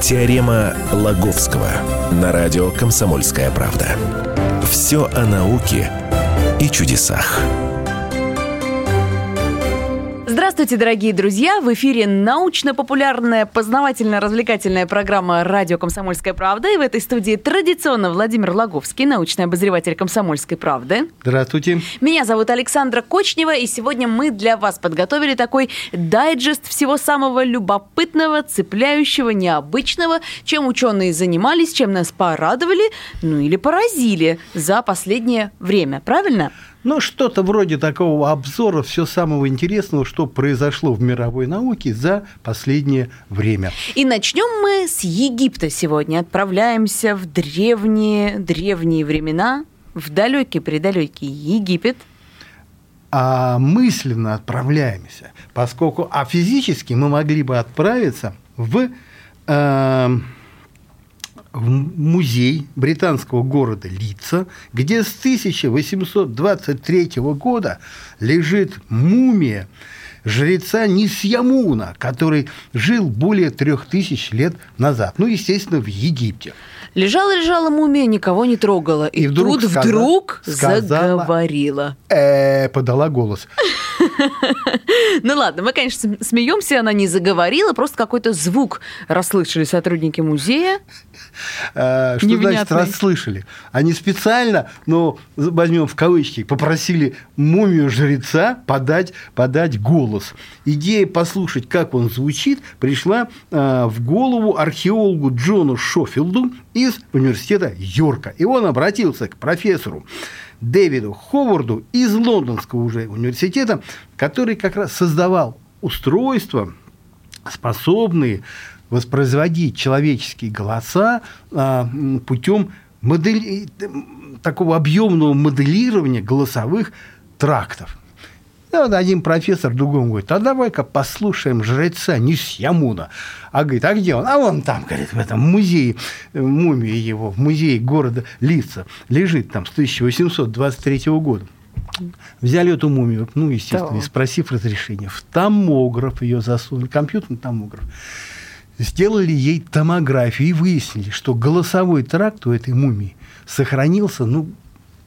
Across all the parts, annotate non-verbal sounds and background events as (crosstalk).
Теорема Лаговского на радио «Комсомольская правда». Все о науке и чудесах. Здравствуйте, дорогие друзья! В эфире научно-популярная, познавательно-развлекательная программа «Радио Комсомольская правда». И в этой студии традиционно Владимир Логовский, научный обозреватель «Комсомольской правды». Здравствуйте. Меня зовут Александра Кочнева, и сегодня мы для вас подготовили такой дайджест всего самого любопытного, цепляющего, необычного, чем ученые занимались, чем нас порадовали, ну или поразили за последнее время. Правильно? Ну, что-то вроде такого обзора все самого интересного, что произошло в мировой науке за последнее время. И начнем мы с Египта сегодня. Отправляемся в древние, древние времена, в далекий-предалекий Египет. А мысленно отправляемся, поскольку, а физически мы могли бы отправиться в э, в музей британского города Лица, где с 1823 года лежит мумия жреца Нисьямуна, который жил более трех тысяч лет назад. Ну, естественно, в Египте. Лежала-лежала мумия, никого не трогала. И, и вдруг, тут сказала, вдруг сказала, заговорила. Э, подала голос. (laughs) Ну ладно, мы, конечно, смеемся, она не заговорила, просто какой-то звук расслышали сотрудники музея. Э, что значит расслышали? Они специально, ну, возьмем в кавычки, попросили мумию жреца подать, подать голос. Идея послушать, как он звучит, пришла э, в голову археологу Джону Шофилду из университета Йорка. И он обратился к профессору Дэвиду Ховарду из Лондонского уже университета, который как раз создавал устройства, способные воспроизводить человеческие голоса а, путем модели... такого объемного моделирования голосовых трактов. Вот один профессор другому говорит, а давай-ка послушаем жреца Нисьямуна. А говорит, а где он? А он там, говорит, в этом музее, мумии его, в музее города Лица, лежит там с 1823 года. Взяли эту мумию, ну, естественно, да. спросив разрешения, в томограф ее засунули, компьютерный томограф сделали ей томографию и выяснили, что голосовой тракт у этой мумии сохранился, ну,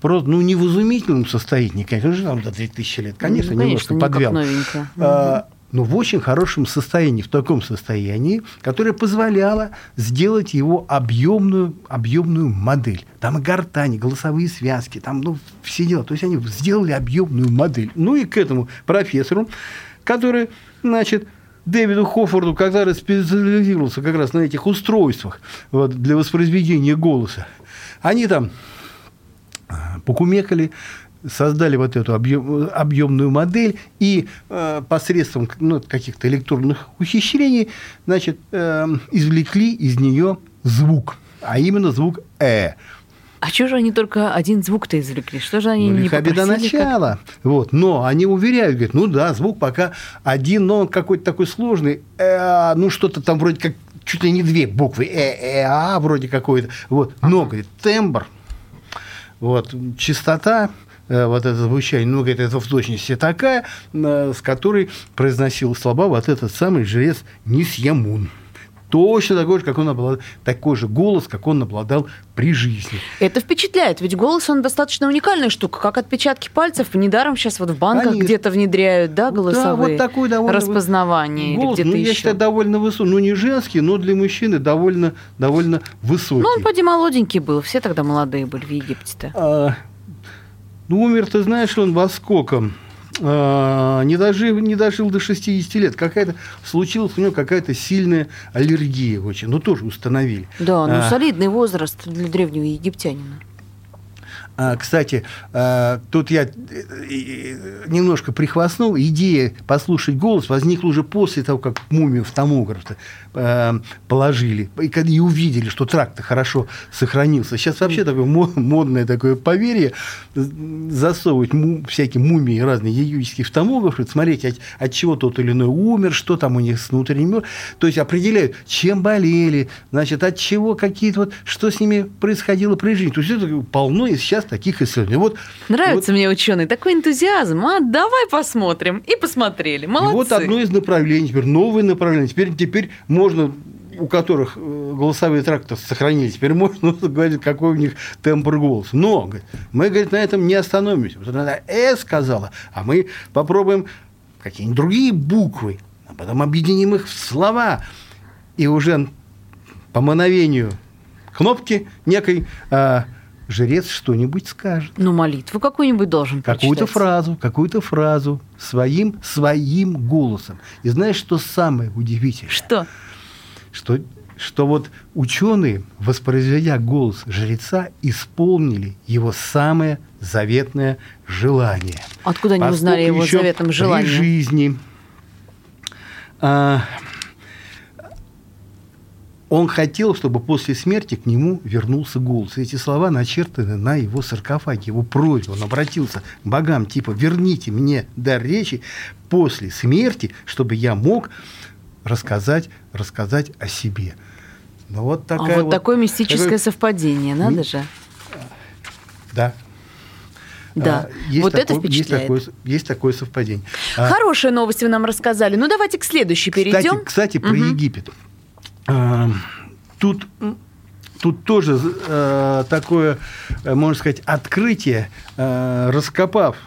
просто, ну, не в изумительном состоянии, конечно, там до 3000 лет, конечно, ну, конечно немножко подвял. А, но в очень хорошем состоянии, в таком состоянии, которое позволяло сделать его объемную, объемную модель. Там и гортани, голосовые связки, там ну, все дела. То есть они сделали объемную модель. Ну и к этому профессору, который, значит, Дэвиду Хоффорду, который специализировался как раз на этих устройствах вот, для воспроизведения голоса, они там покумекали, создали вот эту объем, объемную модель и э, посредством ну, каких-то электронных ухищрений значит, э, извлекли из нее звук, а именно звук «э». А что же они только один звук-то извлекли? Что же они ну, не до начала. Как... Вот. Но они уверяют, говорят, ну да, звук пока один, но он какой-то такой сложный. Э, ну, что-то там вроде как чуть ли не две буквы. Э, э, а вроде какой-то. Вот. Но, говорит, тембр, вот, частота, э, вот это звучание, ну, говорит, это в точности такая, э, с которой произносил слова вот этот самый жрец Нисьямун точно такой же, как он обладал, такой же голос, как он обладал при жизни. Это впечатляет, ведь голос, он достаточно уникальная штука, как отпечатки пальцев. Недаром сейчас вот в банках где-то внедряют, да, голосовые да, вот такой довольно распознавание голос, или где-то ну, еще. Я считаю, довольно высокий, ну, не женский, но для мужчины довольно, довольно высокий. Ну, он поди молоденький был, все тогда молодые были в Египте-то. А, ну, умер, ты знаешь, он во сколько? А, не, дожил, не дожил до 60 лет. Какая-то, случилась у него какая-то сильная аллергия очень. Ну, тоже установили. Да, ну, а, солидный возраст для древнего египтянина. А, кстати, а, тут я э, немножко прихвастнул. Идея послушать голос возникла уже после того, как мумию в томограф а, положили и увидели, что тракт хорошо сохранился. Сейчас вообще такое модное такое поверье засовывать всякие мумии разные египетские в томографы, смотреть, от, от чего тот или иной умер, что там у них с внутренним. То есть определяют, чем болели, значит, от чего какие-то вот, что с ними происходило при жизни. То есть это полно и сейчас таких исследований. Вот, Нравится вот, мне ученый такой энтузиазм. А давай посмотрим. И посмотрели. Молодцы. И вот одно из направлений, теперь новое направление. Теперь, теперь можно у которых э, голосовые тракты сохранились, теперь можно (laughs) говорить, какой у них тембр голоса. Но говорит, мы, говорит, на этом не остановимся. Вот она «э» сказала, а мы попробуем какие-нибудь другие буквы, а потом объединим их в слова. И уже по мановению кнопки некой а, жрец что-нибудь скажет. Ну, молитву какую-нибудь должен Какую-то фразу, какую-то фразу своим, своим голосом. И знаешь, что самое удивительное? Что? Что что вот ученые, воспроизведя голос жреца, исполнили его самое заветное желание. Откуда они узнали его заветным желанием? При жизни а, он хотел, чтобы после смерти к нему вернулся голос. Эти слова начертаны на его саркофаге, его просьбу. Он обратился к богам, типа, верните мне дар речи после смерти, чтобы я мог рассказать, рассказать о себе. Ну, вот, такая а вот, вот такое мистическое такое... совпадение, надо Ми... же. Да, да, а, есть вот такое, это впечатляет. Есть такое, есть такое совпадение. А Хорошие новости вы нам рассказали. Ну, давайте к следующей перейдем. Кстати, кстати про угу. Египет. А, тут тут тоже э, такое, э, можно сказать, открытие, э, раскопав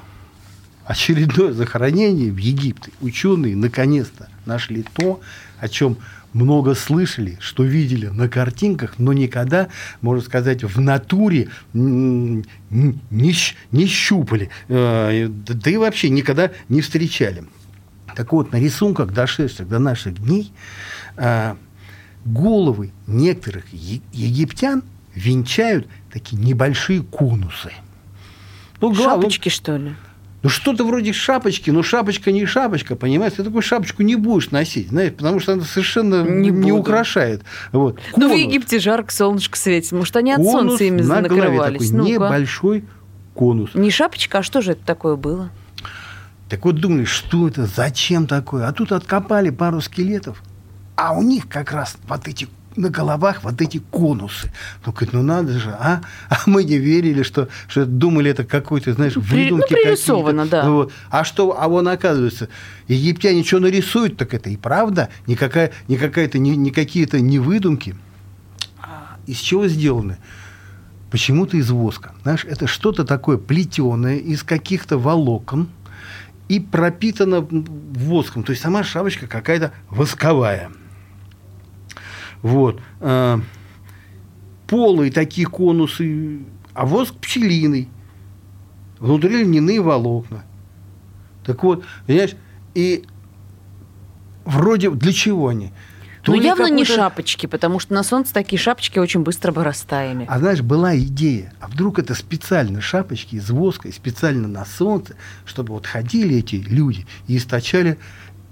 очередное захоронение в Египте, ученые наконец-то нашли то, о чем много слышали, что видели на картинках, но никогда, можно сказать, в натуре не, не щупали, э, да и вообще никогда не встречали. Так вот, на рисунках, дошедших до наших дней, э, головы некоторых египтян венчают такие небольшие конусы. Ну, Шапочки, что ли? Ну, что-то вроде шапочки, но шапочка не шапочка, понимаешь? Ты такую шапочку не будешь носить, знаешь, потому что она совершенно не, не украшает. Вот. Ну, в Египте жарко, солнышко светит. Может, они от конус солнца ими на накрывались? Такой небольшой конус. Не шапочка, а что же это такое было? Так вот думали, что это, зачем такое? А тут откопали пару скелетов, а у них как раз вот эти на головах вот эти конусы. Ну, говорит, ну надо же, а? А мы не верили, что, что думали, это какой-то, знаешь, ну, выдумки ну, пририсовано, да. Ну, вот. А что, а вон оказывается, египтяне что нарисуют, так это и правда, никакая, не какая-то, не, не какие-то не выдумки. А из чего сделаны? Почему-то из воска. Знаешь, это что-то такое плетеное из каких-то волокон и пропитано воском. То есть сама шапочка какая-то восковая. Вот. А, полые такие конусы, а воск пчелиный. Внутри льняные волокна. Так вот, понимаешь, и вроде для чего они? То ну, явно не шапочки, потому что на солнце такие шапочки очень быстро бы растаяли. А знаешь, была идея, а вдруг это специально шапочки из воска, специально на солнце, чтобы вот ходили эти люди и источали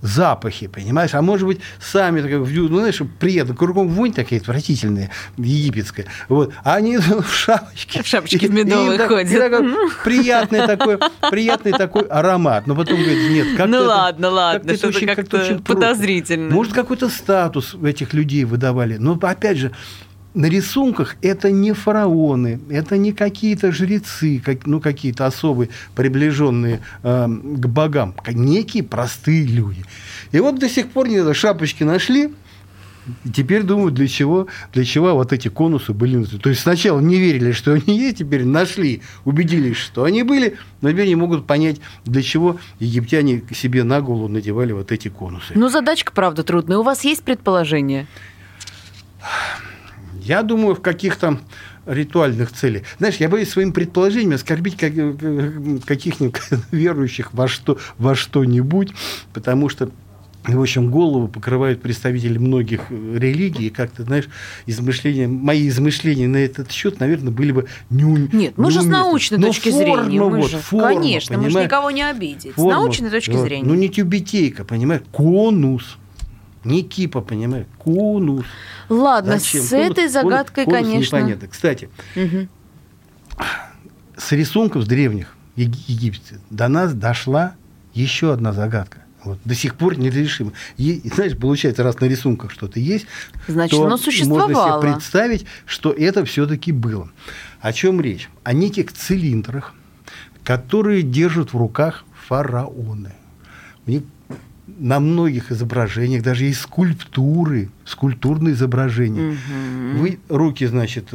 запахи, понимаешь? А может быть, сами, ну, знаешь, приятно, кругом вонь такая отвратительная, египетская. Вот. А они (laughs) в шапочке. В шапочке в медовой ходят. И, такой, приятный, такой, приятный такой аромат. Но потом говорит, нет, как-то... Ну ладно, это, ладно, как-то это очень, как-то очень подозрительно. Может, какой-то статус этих людей выдавали. Но опять же, на рисунках это не фараоны, это не какие-то жрецы, как, ну, какие-то особые, приближенные э, к богам, некие простые люди. И вот до сих пор не шапочки нашли, теперь думают, для чего, для чего вот эти конусы были. То есть сначала не верили, что они есть, теперь нашли, убедились, что они были, но теперь не могут понять, для чего египтяне себе на голову надевали вот эти конусы. Ну, задачка, правда, трудная. У вас есть предположение? Я думаю, в каких-то ритуальных целях. Знаешь, я боюсь своим предположением оскорбить каких-нибудь (laughs) верующих во, что, во что-нибудь, потому что в общем, голову покрывают представители многих религий, и как-то, знаешь, измышления, мои измышления на этот счет, наверное, были бы не Нет, мы же с научной Но точки форма, зрения. Мы вот, же, форма, конечно, понимаешь? мы же никого не обидеть. Форма, с научной точки вот, зрения. Ну, не тюбетейка, понимаешь, конус. Не кипа, понимаешь, конус. Ладно, Зачем? с конус, этой загадкой, конус, конечно. Непонятно. Кстати, угу. с рисунков с древних Египте до нас дошла еще одна загадка. Вот, до сих пор нерешимо. И, знаешь, получается, раз на рисунках что-то есть, Значит, то оно существовало. можно себе представить, что это все-таки было. О чем речь? О неких цилиндрах, которые держат в руках фараоны. У них на многих изображениях, даже есть скульптуры, скульптурные изображения. Угу. Вы руки, значит,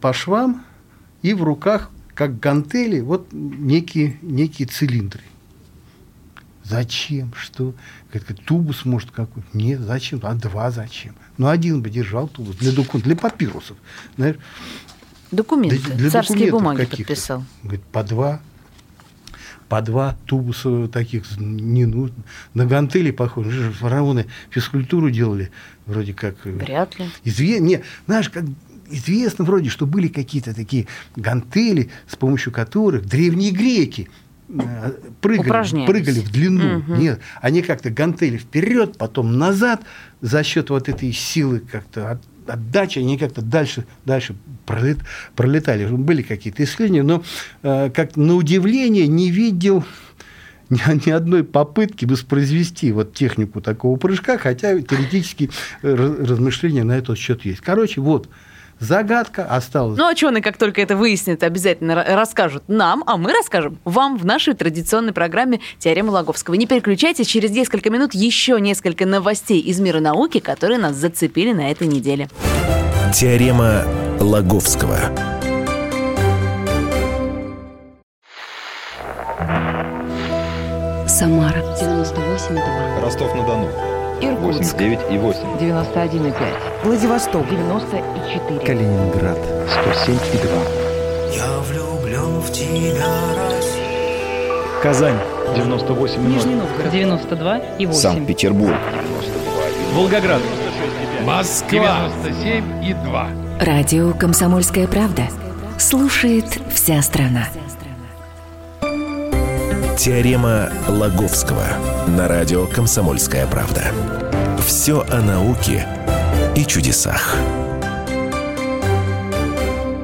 по швам, и в руках, как гантели, вот некие, некие цилиндры. Зачем? Что? Тубус может какой-то. Нет, зачем? А два зачем? Ну, один бы держал тубус для документов, для папирусов. Знаешь, Документы. Для, для Царские бумаги подписал. Говорит, по два по два тубуса таких не нужно. На гантели похоже. Фараоны физкультуру делали вроде как. Э, Вряд ли. Изве... Не, знаешь, как известно вроде, что были какие-то такие гантели, с помощью которых древние греки э, прыгали, прыгали в длину. Угу. Нет, они как-то гантели вперед, потом назад за счет вот этой силы как-то от, отдачи, они как-то дальше, дальше пролет, пролетали. Были какие-то исследования, но э, как на удивление не видел (laughs) ни, ни одной попытки воспроизвести вот технику такого прыжка, хотя теоретически э, размышления на этот счет есть. Короче, вот, Загадка осталась. Ну, ученые, как только это выяснят, обязательно расскажут нам, а мы расскажем вам в нашей традиционной программе «Теорема Лаговского». Не переключайтесь, через несколько минут еще несколько новостей из мира науки, которые нас зацепили на этой неделе. Теорема Лаговского. Самара 98,2. Ростов-на-Дону. Иркутск. 89 и 8. 91,5. Владивосток. 94. Калининград. 107 и 2. Я влюблен в тебя, Россия. Казань. 98 и 0. Нижний Новгород. 92 и 8. Санкт-Петербург. 92 Волгоград. Москва. 97 и 2. Радио «Комсомольская правда». Слушает вся страна. Теорема Лаговского на радио «Комсомольская правда». Все о науке и чудесах.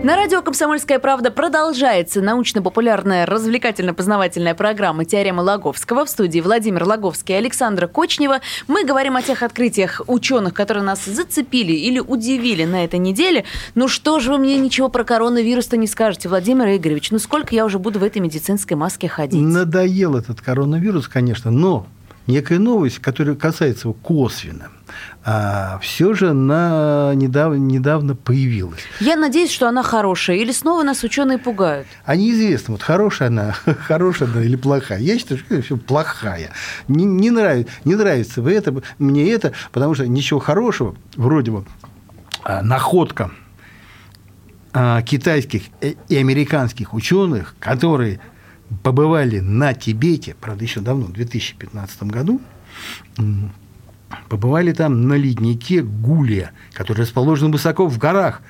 На радио «Комсомольская правда» продолжается научно-популярная развлекательно-познавательная программа «Теорема Лаговского». В студии Владимир Лаговский и Александра Кочнева. Мы говорим о тех открытиях ученых, которые нас зацепили или удивили на этой неделе. Ну что же вы мне ничего про коронавирус-то не скажете, Владимир Игоревич? Ну сколько я уже буду в этой медицинской маске ходить? Надоел этот коронавирус, конечно, но некая новость, которая касается его косвенно а, все же она недавно, недавно появилась. Я надеюсь, что она хорошая, или снова нас ученые пугают? А неизвестно, вот хорошая она, (laughs) хорошая она или плохая. Я считаю, что все плохая. Не, не, нравится, не нравится вы это, мне это, потому что ничего хорошего, вроде бы, а, находка а, китайских и американских ученых, которые побывали на Тибете, правда, еще давно, в 2015 году, побывали там на леднике Гулия, который расположен высоко в горах,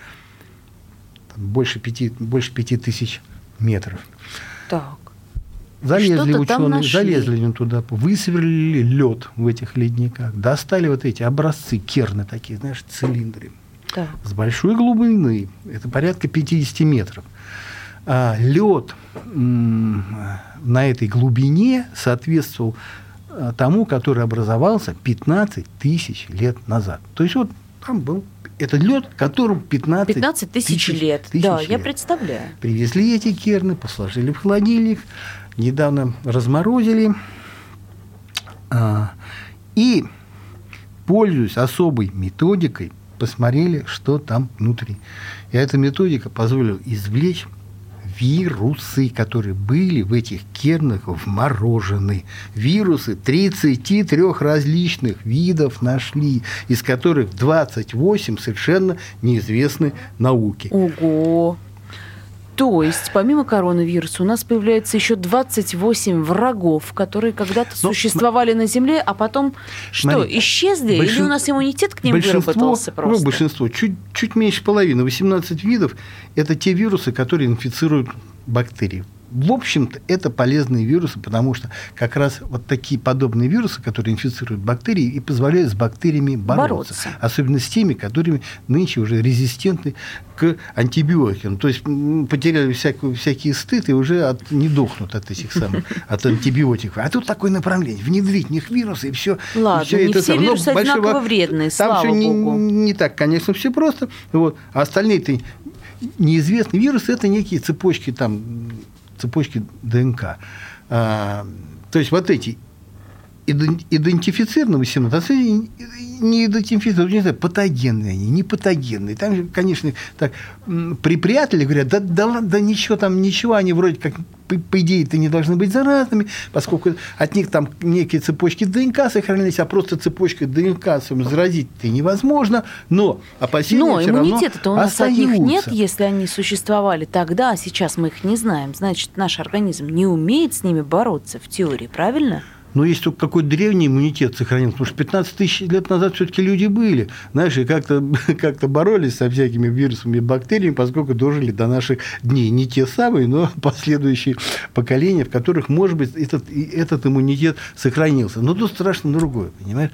больше пяти, больше пяти тысяч метров. Так. Залезли ученые, залезли туда, высверлили лед в этих ледниках, достали вот эти образцы керны такие, знаешь, цилиндры. Так. С большой глубины, это порядка 50 метров. А лед на этой глубине соответствовал Э, тому, который образовался 15 тысяч лет назад. То есть вот там был этот лед, которому 15, 15 тысяч, тысяч лет. Тысяч да, лет. я представляю. Привезли эти керны, посложили в холодильник, недавно разморозили. А, и, пользуясь особой методикой, посмотрели, что там внутри. И эта методика позволила извлечь вирусы, которые были в этих кернах вморожены. Вирусы 33 различных видов нашли, из которых 28 совершенно неизвестны науке. Ого! То есть, помимо коронавируса, у нас появляется еще 28 врагов, которые когда-то ну, существовали на Земле, а потом что, смотри, исчезли? Большин... Или у нас иммунитет к ним выработался просто? Ну, большинство, чуть, чуть меньше половины, 18 видов, это те вирусы, которые инфицируют бактерии в общем-то, это полезные вирусы, потому что как раз вот такие подобные вирусы, которые инфицируют бактерии, и позволяют с бактериями бороться. бороться. Особенно с теми, которыми нынче уже резистентны к антибиотикам. То есть потеряли всякую, всякий стыд и уже от, не дохнут от этих самых, (laughs) от антибиотиков. А тут такое направление. Внедрить в них вирусы, и все. Ладно, и все не это все вирусы Но одинаково большого... вредные, Там все. Не, не так, конечно, все просто. Вот. А остальные-то неизвестные вирусы – это некие цепочки там цепочки ДНК. А, то есть вот эти идентифицированы 18, а не идентифицированы, не знаю, патогенные они, не патогенные. Там же, конечно, так припрятали, говорят, да, да, да ничего там, ничего, они вроде как по, по идее-то не должны быть заразными, поскольку от них там некие цепочки ДНК сохранились, а просто цепочкой ДНК заразить-то невозможно, но опасения Но иммунитета-то у нас остаются. от них нет, если они существовали тогда, а сейчас мы их не знаем. Значит, наш организм не умеет с ними бороться в теории, правильно? Но есть только какой-то древний иммунитет сохранился, потому что 15 тысяч лет назад все-таки люди были, знаешь, и как-то (laughs) как боролись со всякими вирусами и бактериями, поскольку дожили до наших дней. Не те самые, но (laughs) последующие поколения, в которых, может быть, этот, этот иммунитет сохранился. Но тут страшно другое, понимаешь?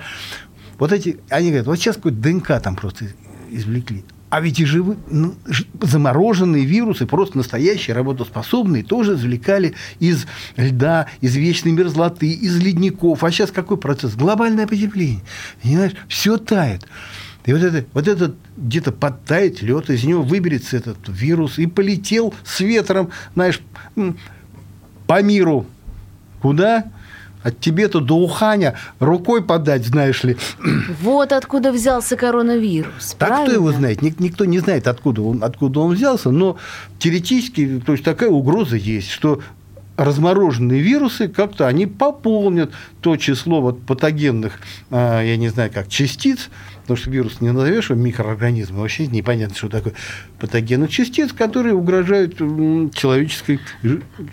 Вот эти, они говорят, вот сейчас какой-то ДНК там просто извлекли. А ведь и живы, ну, замороженные вирусы, просто настоящие, работоспособные, тоже извлекали из льда, из вечной мерзлоты, из ледников. А сейчас какой процесс? Глобальное потепление. Понимаешь? Все тает. И вот это, вот этот где-то подтает лед, из него выберется этот вирус и полетел с ветром, знаешь, по миру. Куда? От Тибета до Уханя рукой подать, знаешь ли. Вот откуда взялся коронавирус. Так правильно? кто его знает? Никто не знает, откуда он, откуда он взялся, но теоретически то есть такая угроза есть, что размороженные вирусы как-то они пополнят то число вот патогенных, а, я не знаю как, частиц, потому что вирус не назовешь его микроорганизмом, вообще непонятно, что такое патогенных частиц, которые угрожают человеческой,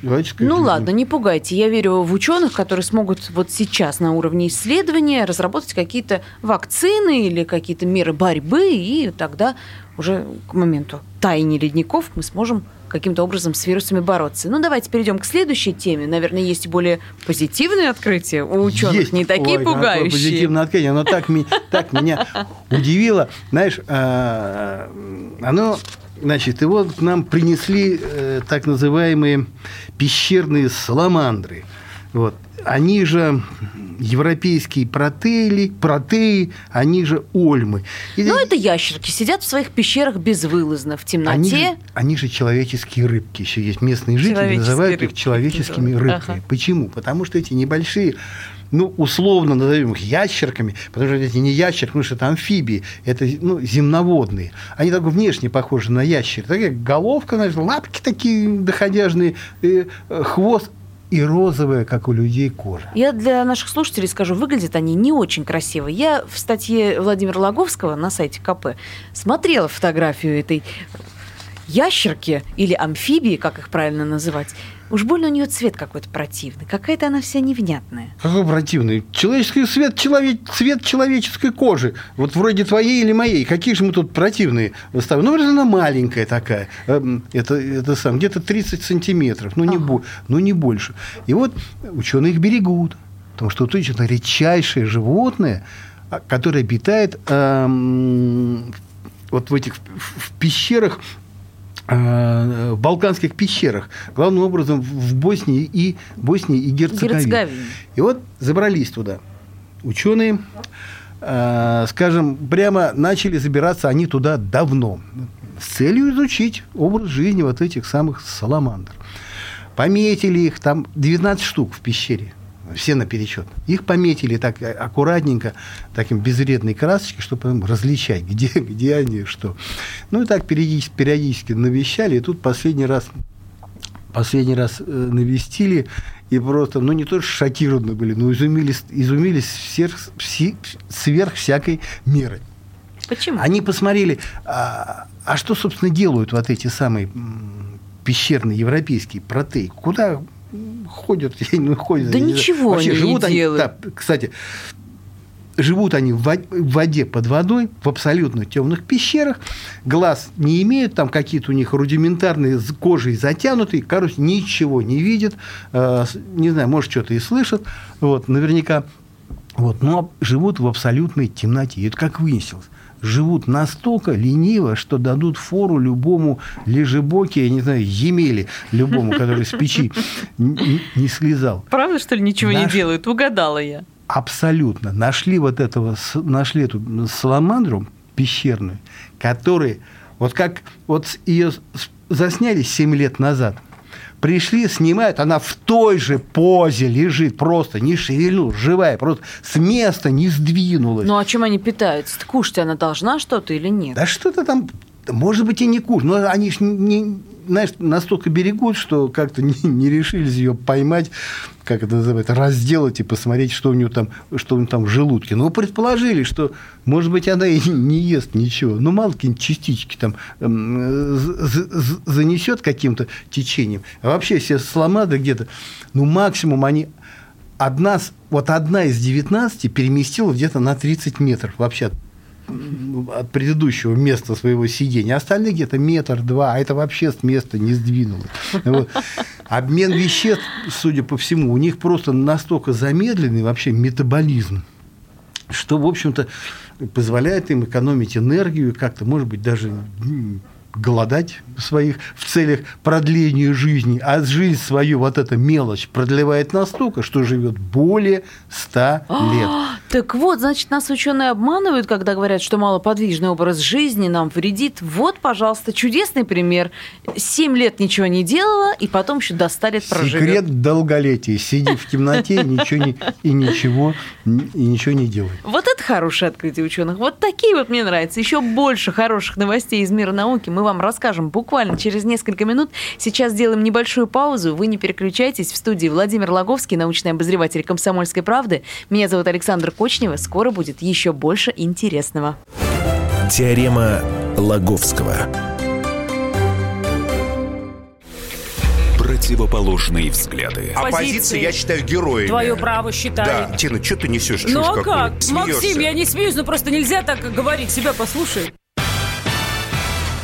человеческой Ну жизни. ладно, не пугайте. Я верю в ученых, которые смогут вот сейчас на уровне исследования разработать какие-то вакцины или какие-то меры борьбы, и тогда уже к моменту таяния ледников мы сможем каким-то образом с вирусами бороться. Ну, давайте перейдем к следующей теме. Наверное, есть более позитивные открытия у ученых, Есть. не такие Ой, пугающие. позитивное открытие. Оно так, так меня удивило. Знаешь, а, оно, значит, его к нам принесли э, так называемые пещерные саламандры. Вот. Они же европейские протеи, протеи, они же ольмы. И Ну, это ящерки, сидят в своих пещерах безвылазно, в темноте. они же, они же человеческие рыбки. Еще есть местные жители, называют их рыбки человеческими называют. рыбками. Ага. Почему? Потому что эти небольшие, ну, условно назовем их ящерками, потому что эти не ящерки, потому что это амфибии, это ну, земноводные. Они так внешне похожи на ящер. Такая головка, знаешь, лапки такие доходяжные, э, хвост и розовая, как у людей, кожа. Я для наших слушателей скажу, выглядят они не очень красиво. Я в статье Владимира Логовского на сайте КП смотрела фотографию этой ящерки или амфибии, как их правильно называть. Уж больно у нее цвет какой-то противный. Какая-то она вся невнятная. Какой противный. Человеческий цвет, человек, цвет человеческой кожи. Вот вроде твоей или моей. Какие же мы тут противные выставим? Ну, она маленькая такая. Эм, Это, это сам, где-то 30 сантиметров. Ну не, Ага. бо- ну, не больше. И вот ученые их берегут. Потому что это редчайшее животное, а, которое обитает эм, вот в этих в- в пещерах балканских пещерах, главным образом в Боснии и Боснии и Герцеговине. Герцеговине. И вот забрались туда ученые, э, скажем, прямо начали забираться они туда давно с целью изучить образ жизни вот этих самых саламандр. Пометили их, там 19 штук в пещере, все наперечет. Их пометили так аккуратненько, таким безвредной красочкой, чтобы различать, (laughs) где, где они, что. Ну и так периодически, периодически навещали, и тут последний раз последний раз э, навестили, и просто, ну, не то что шокированы были, но изумились, изумились сверх, сверх всякой меры. Почему? Они посмотрели, а, а что, собственно, делают вот эти самые пещерные европейские протеи? Куда ходят? (laughs) Ну, ходят Да ничего Вообще, они не живут делают. да, кстати, живут они в во- в воде под водой, в абсолютно темных пещерах, глаз не имеют, там какие-то у них рудиментарные кожей затянутые, короче, ничего не видят, э, не знаю, может, что-то и слышат, вот, наверняка, вот, но живут в абсолютной темноте. И это как выяснилось. Живут настолько лениво, что дадут фору любому лежебоке, я не знаю, Емеле, любому, который с печи не слезал. Правда, что ли, ничего не делают? Угадала я. Абсолютно. Нашли вот этого, нашли эту саламандру пещерную, которая, вот как вот ее засняли 7 лет назад, Пришли, снимают, она в той же позе лежит, просто не шевельнулась, живая, просто с места не сдвинулась. Ну, а чем они питаются? Кушать она должна что-то или нет? Да что-то там, может быть, и не кушать, но они ж не, знаешь, настолько берегут, что как-то не, не решились ее поймать, как это называется, разделать и посмотреть, что у нее там, что у нее там в желудке. Но предположили, что, может быть, она и не ест ничего. Ну, мало какие-нибудь частички там занесет каким-то течением. А вообще все сломады где-то, ну, максимум они одна, вот одна из 19 переместила где-то на 30 метров вообще от предыдущего места своего сидения. Остальные где-то метр-два, а это вообще с места не сдвинуло. Вот. Обмен веществ, судя по всему, у них просто настолько замедленный вообще метаболизм, что, в общем-то, позволяет им экономить энергию, как-то, может быть, даже голодать своих в целях продления жизни, а жизнь свою вот эта мелочь продлевает настолько, что живет более 100 лет. Так вот, значит, нас ученые обманывают, когда говорят, что малоподвижный образ жизни нам вредит. Вот, пожалуйста, чудесный пример. Семь лет ничего не делала, и потом еще до 100 лет проживет. Секрет долголетия. Сиди в темноте (laughs) ничего не, и ничего, и ничего не делай. Вот это хорошее открытие ученых. Вот такие вот мне нравятся. Еще больше хороших новостей из мира науки мы вам расскажем буквально через несколько минут. Сейчас сделаем небольшую паузу. Вы не переключайтесь. В студии Владимир Логовский, научный обозреватель «Комсомольской правды». Меня зовут Александр Кочнева. Скоро будет еще больше интересного. Теорема Лаговского. Противоположные взгляды. Оппозиция, я считаю, героями. Твое право считаю. Да, Тина, что ты несешь? Ну а как? Максим, я не смеюсь, но просто нельзя так говорить. Себя послушай.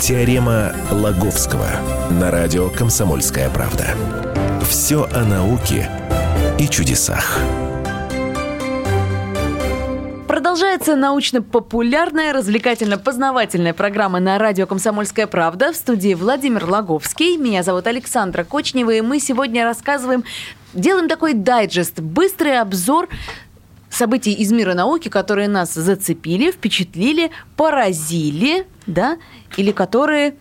Теорема Лаговского на радио «Комсомольская правда». Все о науке и чудесах. Продолжается научно-популярная, развлекательно-познавательная программа на радио «Комсомольская правда». В студии Владимир Логовский. Меня зовут Александра Кочнева, и мы сегодня рассказываем, делаем такой дайджест, быстрый обзор событий из мира науки, которые нас зацепили, впечатлили, поразили, да, или которые,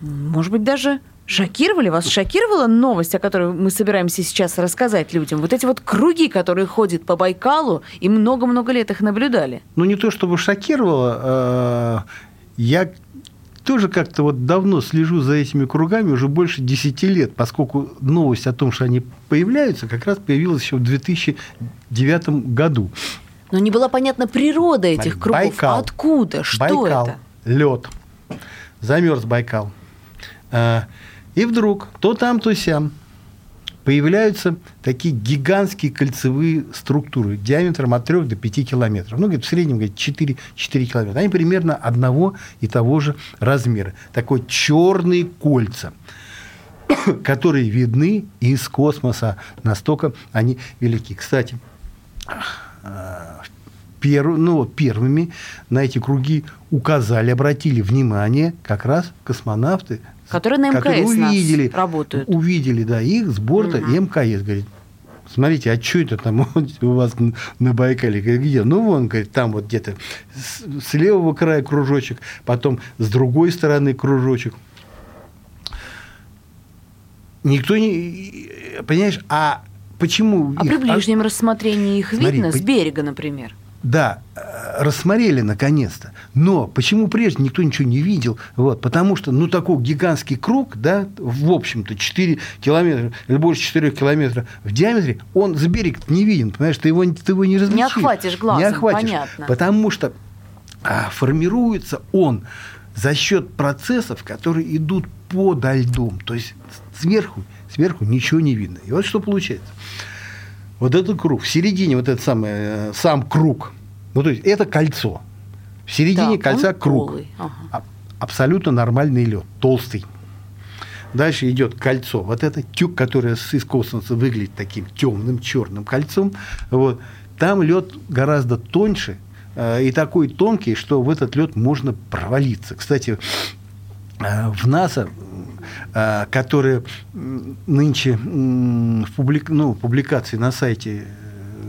может быть, даже шокировали. Вас шокировала новость, о которой мы собираемся сейчас рассказать людям? Вот эти вот круги, которые ходят по Байкалу, и много-много лет их наблюдали. Ну, не то чтобы шокировало, э, я тоже как-то вот давно слежу за этими кругами уже больше 10 лет, поскольку новость о том, что они появляются, как раз появилась еще в 2009 году. Но не была понятна природа этих кругов. Байкал. Откуда? Что Байкал, это? лед, замерз Байкал. А, И вдруг то там, то сям появляются такие гигантские кольцевые структуры диаметром от 3 до 5 километров. Ну, говорит, в среднем говорит, 4, 4 километра. Они примерно одного и того же размера. Такой черные кольца (coughs) которые видны из космоса. Настолько они велики. Кстати, пер, ну, вот первыми на эти круги указали, обратили внимание как раз космонавты, Которые на МКС которые увидели, работают. увидели да, их с борта Мгм. МКС. Говорит, смотрите, а что это там (laughs) у вас на Байкале? Говорит, где? Ну, вон, говорит, там вот где-то с, с левого края кружочек, потом с другой стороны кружочек. Никто не... Понимаешь, а почему... А их- при ближнем рассмотрении их Смотри, видно? С по- берега, например. Да, э, рассмотрели наконец-то. Но почему прежде никто ничего не видел? Вот, потому что, ну, такой гигантский круг, да, в общем-то, 4 километра, или больше 4 километров в диаметре, он за берег не виден, понимаешь, ты его, ты его не различишь. Не охватишь глазом, не охватишь, понятно. Потому что а, формируется он за счет процессов, которые идут подо льдом. То есть сверху, сверху ничего не видно. И вот что получается. Вот этот круг, в середине вот этот самый, э, сам круг, ну то есть это кольцо. В середине Да, кольца круг. ага. А- Абсолютно нормальный лед, толстый. Дальше идет кольцо. Вот это тюк, которое из космоса выглядит таким темным черным кольцом. Вот. Там лед гораздо тоньше э, и такой тонкий, что в этот лед можно провалиться. Кстати, э, в НАСА, которые м, нынче в публик- ну, публикации на сайте э,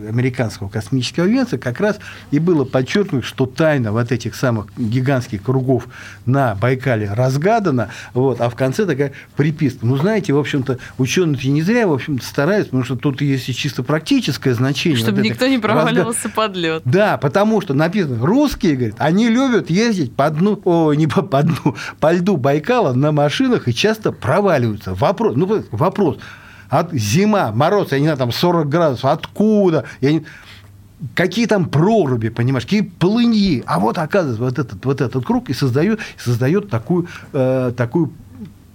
американского космического агентства как раз и было подчеркнуто, что тайна вот этих самых гигантских кругов на Байкале разгадана, вот, а в конце такая приписка. Ну, знаете, в общем-то, ученые не зря, в общем-то, стараются, потому что тут есть и чисто практическое значение. Чтобы вот никто не проваливался под лед. да, потому что написано, русские, говорят, они любят ездить по дну, о, не по, по дну, по льду Байкала на машинах и часто проваливаются. Вопрос, ну, вопрос, от, зима, мороз, я не знаю, там 40 градусов, откуда? Я не- Какие там проруби, понимаешь, какие полыньи. А вот, оказывается, вот этот, вот этот круг и создает, создает такую, э, такую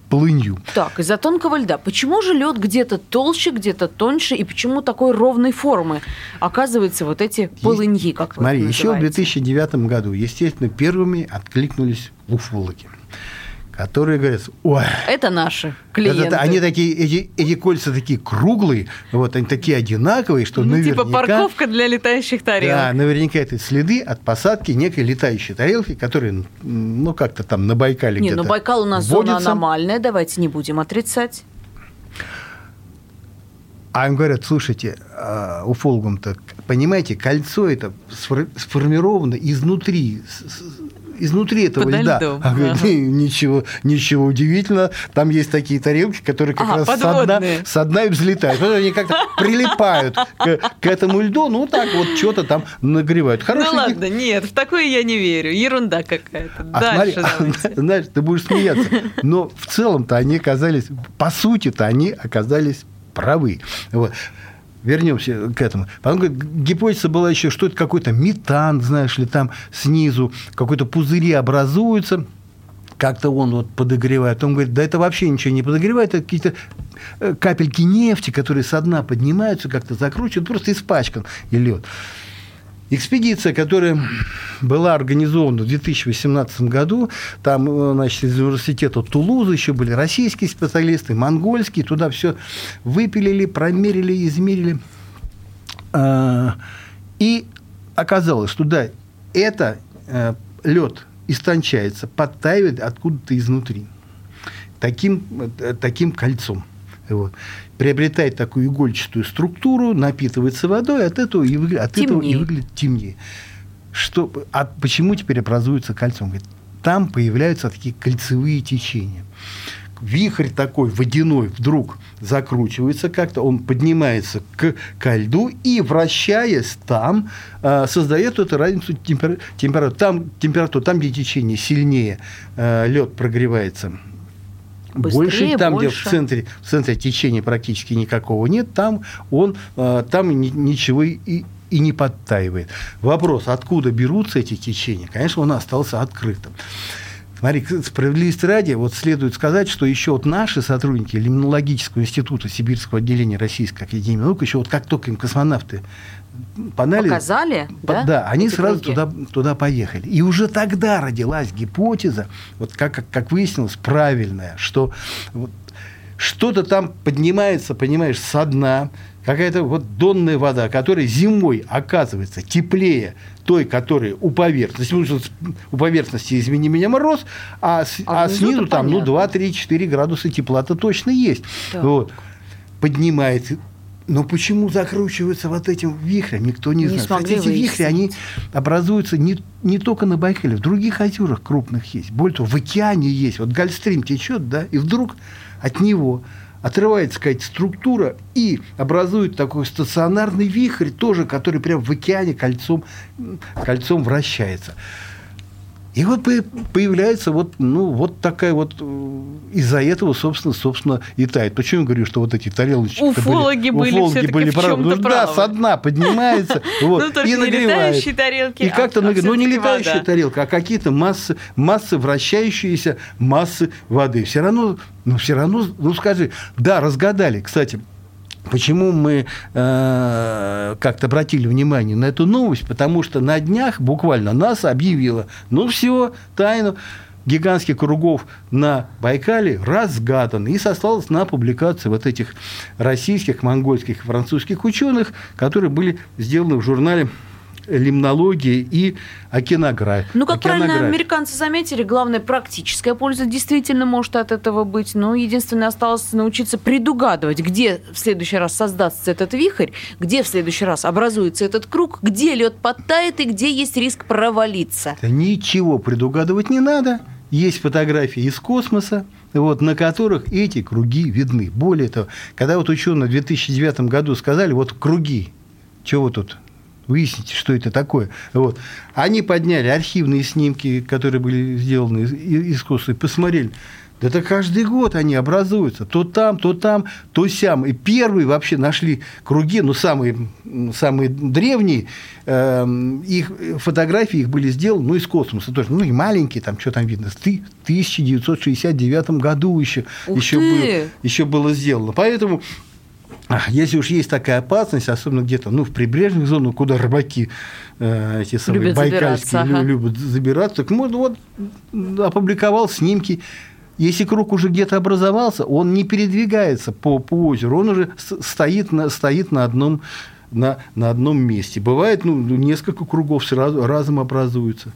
полынью. Так, из-за тонкого льда. Почему же лед где-то толще, где-то тоньше, и почему такой ровной формы оказываются вот эти полыньи, как Смотри, еще в называете? 2009 году, естественно, первыми откликнулись уфологи, которые говорят, ой, Это наши клиенты. это- они такие, эти, эти кольца такие круглые, вот они такие одинаковые, что Ну, наверняка... типа парковка для летающих тарелок. Да, наверняка это следы от посадки некой летающей тарелки, которые, м, ну, как-то там на Байкале Не, где-то ну Байкал у нас зона водятся. аномальная, давайте не будем отрицать. А им говорят, слушайте, а, уфологам-то, понимаете, кольцо это сфор- сформировано изнутри, изнутри этого Подо льда. льдом, А говорят, ага. ничего, ничего удивительного, там есть такие тарелки, которые как Ага, раз со дна, подводные. со дна и взлетают. Потом они как-то прилипают к, к этому льду, ну так вот что-то там нагревают. Хороший ну ладно, нет, в такое я не верю. Ерунда какая-то. а Дальше смотри, давайте. (laughs) знаешь, ты будешь смеяться, но в целом-то они оказались, по сути-то они оказались правы. Вот. Вернемся к этому. Потом говорит, гипотеза была еще, что это какой-то метан, знаешь ли, там снизу какой-то пузыри образуются, как-то он вот подогревает. Он говорит, да это вообще ничего не подогревает, это какие-то э, капельки нефти, которые со дна поднимаются, как-то закручивают, просто испачкан и лед. Экспедиция, которая была организована в 2018 году, там, э, значит, из университета Тулузы еще были российские специалисты, монгольские, туда все выпилили, промерили, измерили. А, И оказалось, что да, это лед истончается, подтаивает откуда-то изнутри. Таким, э, таким кольцом. Вот. Приобретает такую игольчатую структуру, напитывается водой, от этого и, выгля- от этого и выглядит темнее. Что, а почему теперь образуется кольцом? Говорит, там появляются такие кольцевые течения. Вихрь такой водяной вдруг закручивается как-то, он поднимается к, ко льду и, вращаясь там, э, создает эту разницу темпер- температуры. Там температура, там, где течение сильнее, э, лед прогревается Быстрее, больше, там, где в больше. центре, в центре течения практически никакого нет, там он э, там ни- ничего и, и не подтаивает. Вопрос, откуда берутся эти течения, конечно, он остался открытым. Смотри, справедливости ради, вот следует сказать, что еще вот наши сотрудники Лимнологического института Сибирского отделения Российской Академии Наук, еще вот как только им космонавты по анализу- Показали, по- да, они эти сразу туда, туда поехали. И уже тогда родилась гипотеза, вот как, как, как выяснилось, правильная, что вот что-то там поднимается, понимаешь, со дна, какая-то вот донная вода, которая зимой оказывается теплее той, которая у поверхности. Что у поверхности, извини меня, мороз, а, А а снизу там ну, понятно. 2, 3, 4 градуса тепла-то точно есть. Так. Вот. Поднимается. Но почему закручиваются вот этим вихрем, никто не, Не знает. смогли Кстати, эти вихри, они образуются не, не только на Байкале, в других озерах крупных есть. Более того, в океане есть. Вот Гольфстрим течет, да, и вдруг от него отрывается какая-то структура и образует такой стационарный вихрь, тоже, который прям в океане кольцом, кольцом вращается. И вот появляется вот, ну, вот такая вот э, из-за этого, собственно, собственно, и тает. Почему я говорю, что вот эти тарелочки уфологи были, уфологи были правы. Ну, да, со дна поднимается (laughs) вот, ну, и нагревает. летающие тарелки. И как-то а, нагревает. Ну, не летающая вода. тарелка, а какие-то массы, массы вращающиеся массы воды. Все равно, ну, все равно, ну, скажи, да, разгадали. Кстати, Почему мы э, как-то обратили внимание на эту новость? Потому что на днях буквально НАСА объявила, ну все, тайну гигантских кругов на Байкале разгаданы и сослалась на публикацию вот этих российских, монгольских, французских ученых, которые были сделаны в журнале лимнологии и океанографии. Ну, как правильно американцы заметили, главная практическая польза действительно может от этого быть. Но единственное, осталось научиться предугадывать, где в следующий раз создастся этот вихрь, где в следующий раз образуется этот круг, где лед подтает и где есть риск провалиться. Да ничего предугадывать не надо. Есть фотографии из космоса, вот, на которых эти круги видны. Более того, когда вот ученые в 2009 году сказали, вот круги, чего тут выясните, что это такое. Вот. Они подняли архивные снимки, которые были сделаны из, из посмотрели. Да это каждый год они образуются. То там, то там, то сям. И первые вообще нашли круги, ну, самые, самые древние, э, их фотографии их были сделаны, ну, из космоса тоже. Ну, и маленькие, там, что там видно, в 1969 году еще, еще, было, еще было сделано. Поэтому если уж есть такая опасность, особенно где-то ну, в прибрежных зонах, куда рыбаки э, эти самые любят байкальские забираться, ага. любят забираться, так можно вот опубликовал снимки. Если круг уже где-то образовался, он не передвигается по, по озеру, он уже стоит на, стоит на одном на, на одном месте. Бывает, ну, несколько кругов сразу разом образуются.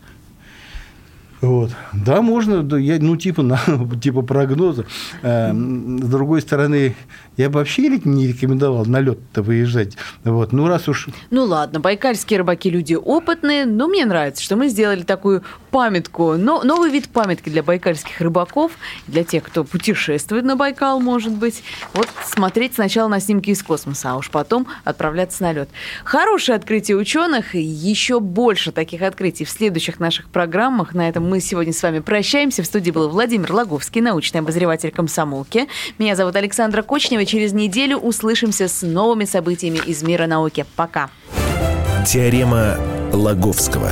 Вот. Да, можно, да, я, ну, типа, на, (laughs) типа прогноза. Э, с другой стороны, я бы вообще не рекомендовал на лед-то выезжать. Вот. Ну, раз уж... Ну, ладно, байкальские рыбаки люди опытные, но мне нравится, что мы сделали такую памятку, но, новый вид памятки для байкальских рыбаков, для тех, кто путешествует на Байкал, может быть. Вот смотреть сначала на снимки из космоса, а уж потом отправляться на лед. Хорошее открытие ученых, еще больше таких открытий в следующих наших программах. На этом мы сегодня с вами прощаемся. В студии был Владимир Логовский, научный обозреватель комсомолки. Меня зовут Александра Кочнева. Через неделю услышимся с новыми событиями из мира науки. Пока. Теорема Лаговского.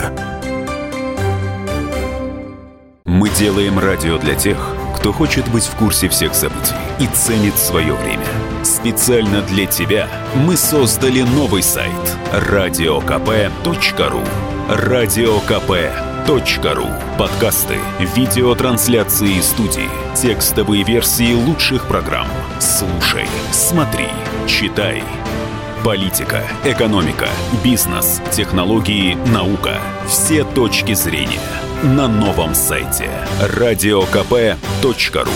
Мы делаем радио для тех, кто хочет быть в курсе всех событий и ценит свое время. Специально для тебя мы создали новый сайт радиокп.ру радиокп.ру Подкасты, видеотрансляции студии, текстовые версии лучших программ. Слушай, смотри, читай. Политика, экономика, бизнес, технологии, наука. Все точки зрения на новом сайте радиокп.ру